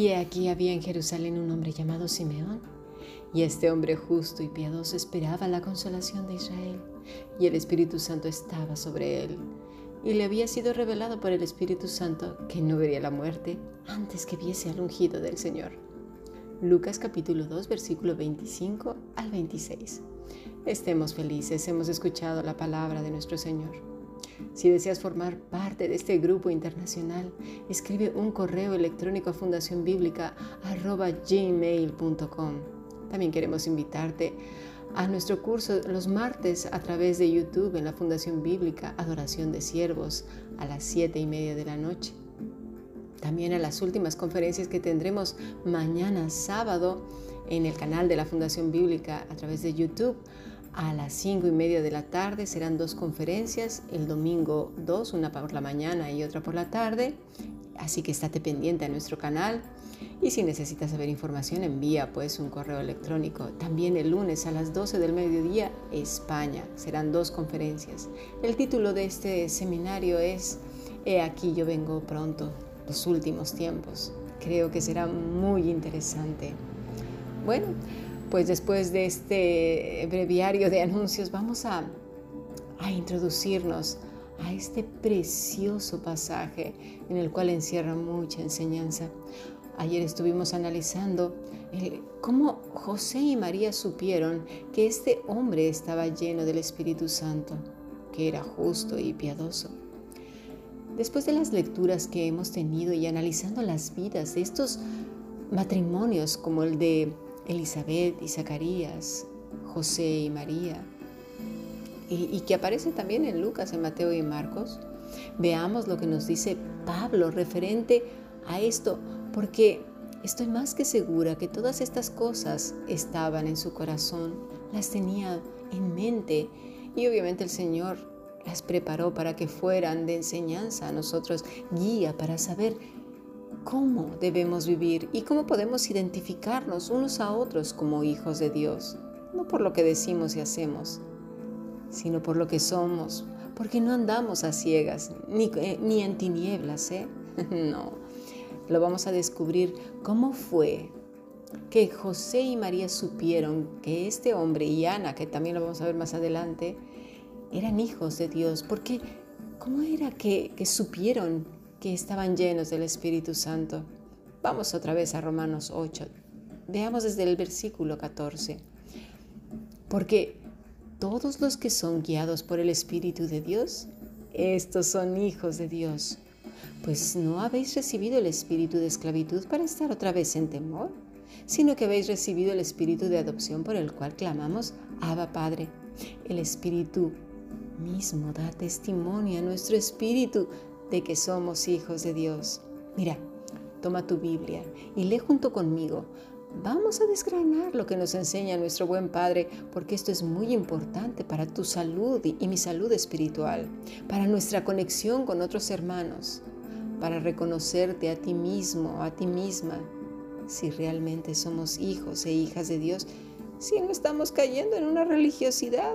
Y aquí había en Jerusalén un hombre llamado Simeón, y este hombre justo y piadoso esperaba la consolación de Israel, y el Espíritu Santo estaba sobre él. Y le había sido revelado por el Espíritu Santo que no vería la muerte antes que viese al ungido del Señor. Lucas capítulo 2 versículo 25 al 26. Estemos felices, hemos escuchado la palabra de nuestro Señor. Si deseas formar parte de este grupo internacional, escribe un correo electrónico a fundacionbiblica.gmail.com. También queremos invitarte a nuestro curso los martes a través de YouTube en la Fundación Bíblica Adoración de Siervos a las 7 y media de la noche. También a las últimas conferencias que tendremos mañana sábado en el canal de la Fundación Bíblica a través de YouTube a las 5 y media de la tarde serán dos conferencias, el domingo dos, una por la mañana y otra por la tarde, así que estate pendiente a nuestro canal y si necesitas saber información envía pues un correo electrónico. También el lunes a las 12 del mediodía España, serán dos conferencias. El título de este seminario es He aquí yo vengo pronto, los últimos tiempos. Creo que será muy interesante. Bueno, pues después de este breviario de anuncios vamos a, introducirnos a este precioso pasaje en el cual encierra mucha enseñanza. Ayer estuvimos analizando cómo José y María supieron que este hombre estaba lleno del Espíritu Santo, que era justo y piadoso. Después de las lecturas que hemos tenido y analizando las vidas de estos matrimonios como el de Elizabeth y Zacarías, José y María, y, que aparece también en Lucas, en Mateo y Marcos. Veamos lo que nos dice Pablo referente a esto, porque estoy más que segura que todas estas cosas estaban en su corazón, las tenía en mente y obviamente el Señor las preparó para que fueran de enseñanza a nosotros, guía para saber cómo debemos vivir y cómo podemos identificarnos unos a otros como hijos de Dios, no por lo que decimos y hacemos, sino por lo que somos, porque no andamos a ciegas ni, eh, ni en tinieblas, ¿eh? no, lo vamos a descubrir cómo fue que José y María supieron que este hombre y Ana, que también lo vamos a ver más adelante, eran hijos de Dios, porque ¿cómo era que, que supieron que estaban llenos del Espíritu Santo. Vamos otra vez a Romanos 8. Veamos desde el versículo 14. Porque todos los que son guiados por el Espíritu de Dios, estos son hijos de Dios. Pues no habéis recibido el espíritu de esclavitud para estar otra vez en temor, sino que habéis recibido el espíritu de adopción por el cual clamamos, Abba Padre. El espíritu mismo da testimonio a nuestro espíritu de que somos hijos de Dios. Mira, toma tu Biblia y lee junto conmigo. Vamos a desgranar lo que nos enseña nuestro buen Padre, porque esto es muy importante para tu salud y, mi salud espiritual, para nuestra conexión con otros hermanos, para reconocerte a ti mismo, a ti misma, si realmente somos hijos e hijas de Dios, si no estamos cayendo en una religiosidad.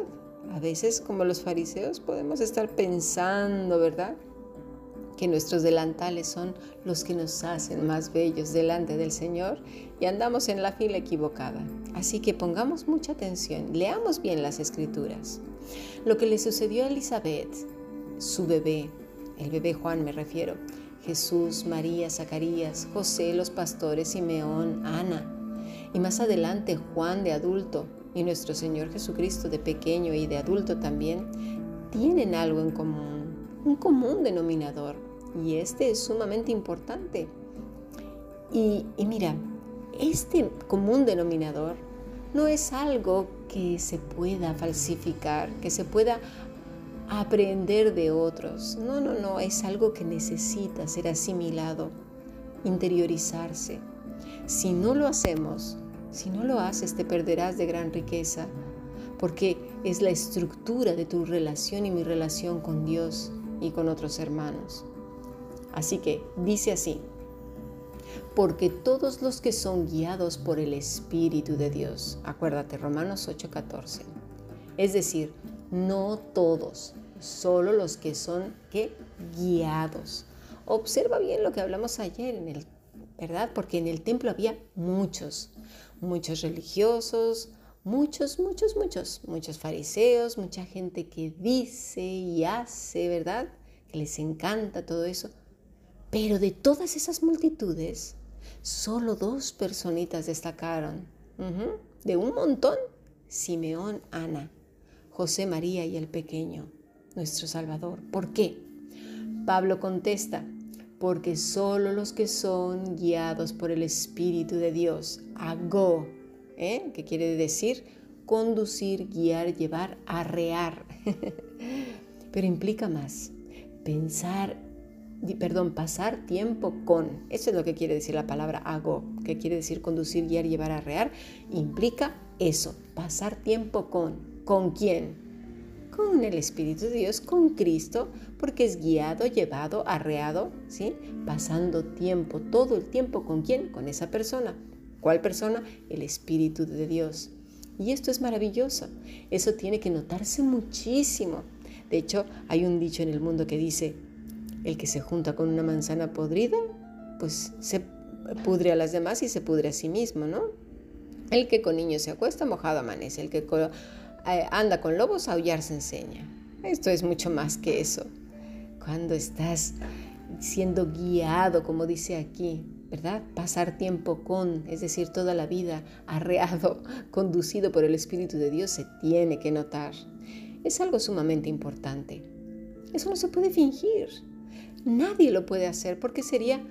A veces, como los fariseos, podemos estar pensando, ¿verdad? Que nuestros delantales son los que nos hacen más bellos delante del Señor y andamos en la fila equivocada. Así que pongamos mucha atención, leamos bien las escrituras. Lo que le sucedió a Elizabeth, su bebé, el bebé Juan me refiero, Jesús, María, Zacarías, José, los pastores, Simeón, Ana, y más adelante Juan de adulto y nuestro Señor Jesucristo de pequeño y de adulto también, tienen algo en común, un común denominador y este es sumamente importante. Y, mira, este común denominador no es algo que se pueda falsificar, que se pueda aprender de otros. No, no, no, es algo que necesita ser asimilado, interiorizarse. Si no lo hacemos, si no lo haces, te perderás de gran riqueza, porque es la estructura de tu relación y mi relación con Dios y con otros hermanos. Así que dice así, porque todos los que son guiados por el Espíritu de Dios, acuérdate Romanos 8:14, es decir, no todos, solo los que son ¿qué? guiados. Observa bien lo que hablamos ayer en el ¿verdad? Porque en el templo había muchos, muchos religiosos, muchos, muchos, muchos, muchos fariseos, mucha gente que dice y hace, ¿verdad? Que les encanta todo eso. Pero de todas esas multitudes, solo dos personitas destacaron. De un montón, Simeón, Ana, José María y el pequeño, nuestro Salvador. ¿Por qué? Pablo contesta, porque solo los que son guiados por el Espíritu de Dios, ago, ¿eh? que quiere decir conducir, guiar, llevar, arrear. Pero implica más, pensar, perdón, pasar tiempo con, eso es lo que quiere decir la palabra ago, que quiere decir conducir, guiar, llevar, arrear, implica eso, pasar tiempo con. ¿Con quién? Con el Espíritu de Dios, con Cristo, porque es guiado, llevado, arreado, ¿sí? Pasando tiempo, todo el tiempo con quién? Con esa persona. ¿Cuál persona? El Espíritu de Dios. Y esto es maravilloso. Eso tiene que notarse muchísimo. De hecho, hay un dicho en el mundo que dice, el que se junta con una manzana podrida, pues se pudre a las demás y se pudre a sí mismo, ¿no? El que con niños se acuesta, mojado amanece. El que eh, anda con lobos, aullar se enseña. Esto es mucho más que eso. Cuando estás siendo guiado, como dice aquí, ¿verdad? Pasar tiempo con, es decir, toda la vida arreado, conducido por el Espíritu de Dios, se tiene que notar. Es algo sumamente importante. Eso no se puede fingir. Nadie lo puede hacer porque sería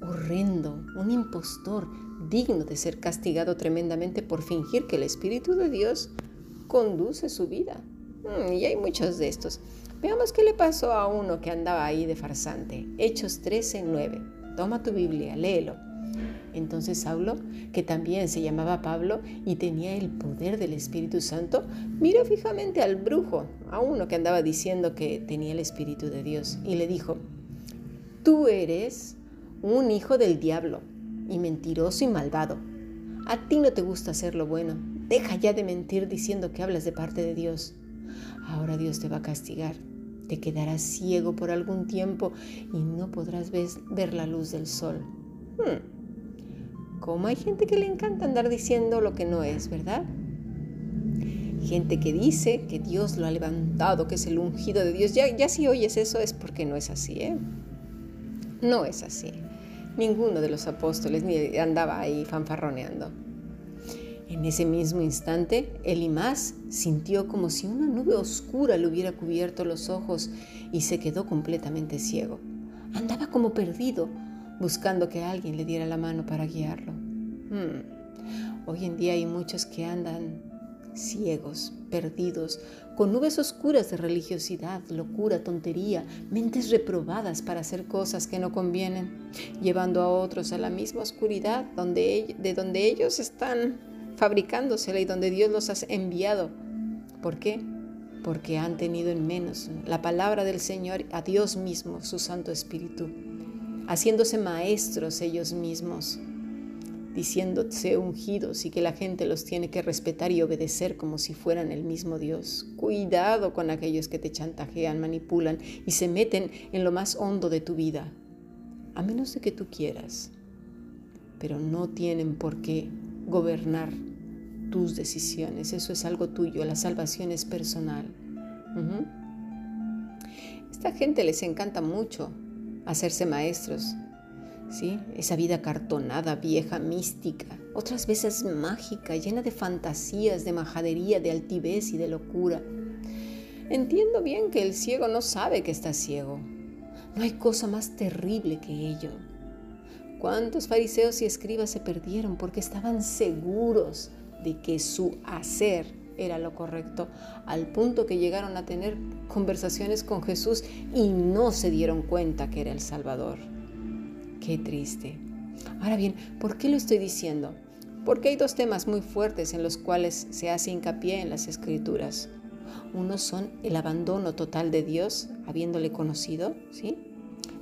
horrendo, un impostor digno de ser castigado tremendamente por fingir que el Espíritu de Dios conduce su vida. Mm, y hay muchos de estos. Veamos qué le pasó a uno que andaba ahí de farsante. Hechos 13, 9. Toma tu Biblia, léelo. Entonces Saulo, que también se llamaba Pablo y tenía el poder del Espíritu Santo, miró fijamente al brujo, a uno que andaba diciendo que tenía el Espíritu de Dios, y le dijo, tú eres un hijo del diablo y mentiroso y malvado. A ti no te gusta hacer lo bueno. Deja ya de mentir diciendo que hablas de parte de Dios. Ahora Dios te va a castigar te quedarás ciego por algún tiempo y no podrás ver la luz del sol. Hmm. Como hay gente que le encanta andar diciendo lo que no es, ¿verdad? Gente que dice que Dios lo ha levantado, que es el ungido de Dios. Ya, ya si oyes eso es porque no es así, ¿eh? No es así. Ninguno de los apóstoles andaba ahí fanfarroneando. En ese mismo instante, Elimás sintió como si una nube oscura le hubiera cubierto los ojos y se quedó completamente ciego. Andaba como perdido, buscando que alguien le diera la mano para guiarlo. Hmm. Hoy en día hay muchos que andan ciegos, perdidos, con nubes oscuras de religiosidad, locura, tontería, mentes reprobadas para hacer cosas que no convienen, llevando a otros a la misma oscuridad donde, de donde ellos están fabricándosela y donde Dios los ha enviado. ¿Por qué? Porque han tenido en menos la palabra del Señor a Dios mismo, su Santo Espíritu, haciéndose maestros ellos mismos, diciéndose ungidos y que la gente los tiene que respetar y obedecer como si fueran el mismo Dios. Cuidado con aquellos que te chantajean, manipulan y se meten en lo más hondo de tu vida, a menos de que tú quieras, pero no tienen por qué gobernar tus decisiones, eso es algo tuyo, la salvación es personal. Esta gente les encanta mucho hacerse maestros, Esa vida cartonada, vieja, mística, otras veces mágica, llena de fantasías, de majadería, de altivez y de locura. Entiendo bien que el ciego no sabe que está ciego. No hay cosa más terrible que ello. ¿Cuántos fariseos y escribas se perdieron porque estaban seguros de que su hacer era lo correcto, al punto que llegaron a tener conversaciones con Jesús y no se dieron cuenta que era el Salvador. Qué triste. Ahora bien, ¿por qué lo estoy diciendo? Porque hay dos temas muy fuertes en los cuales se hace hincapié en las escrituras. Uno son el abandono total de Dios, habiéndole conocido, ¿sí?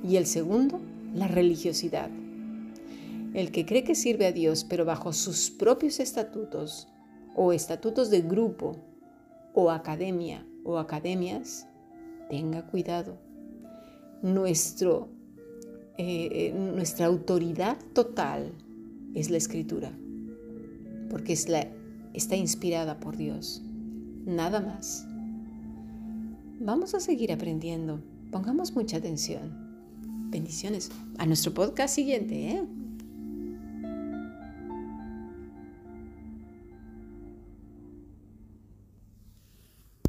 Y el segundo, la religiosidad. El que cree que sirve a Dios, pero bajo sus propios estatutos, o estatutos de grupo, o academia, o academias, tenga cuidado. Nuestro eh, nuestra autoridad total es la escritura, porque es la, está inspirada por Dios, nada más. Vamos a seguir aprendiendo, pongamos mucha atención. Bendiciones a nuestro podcast siguiente. ¿eh?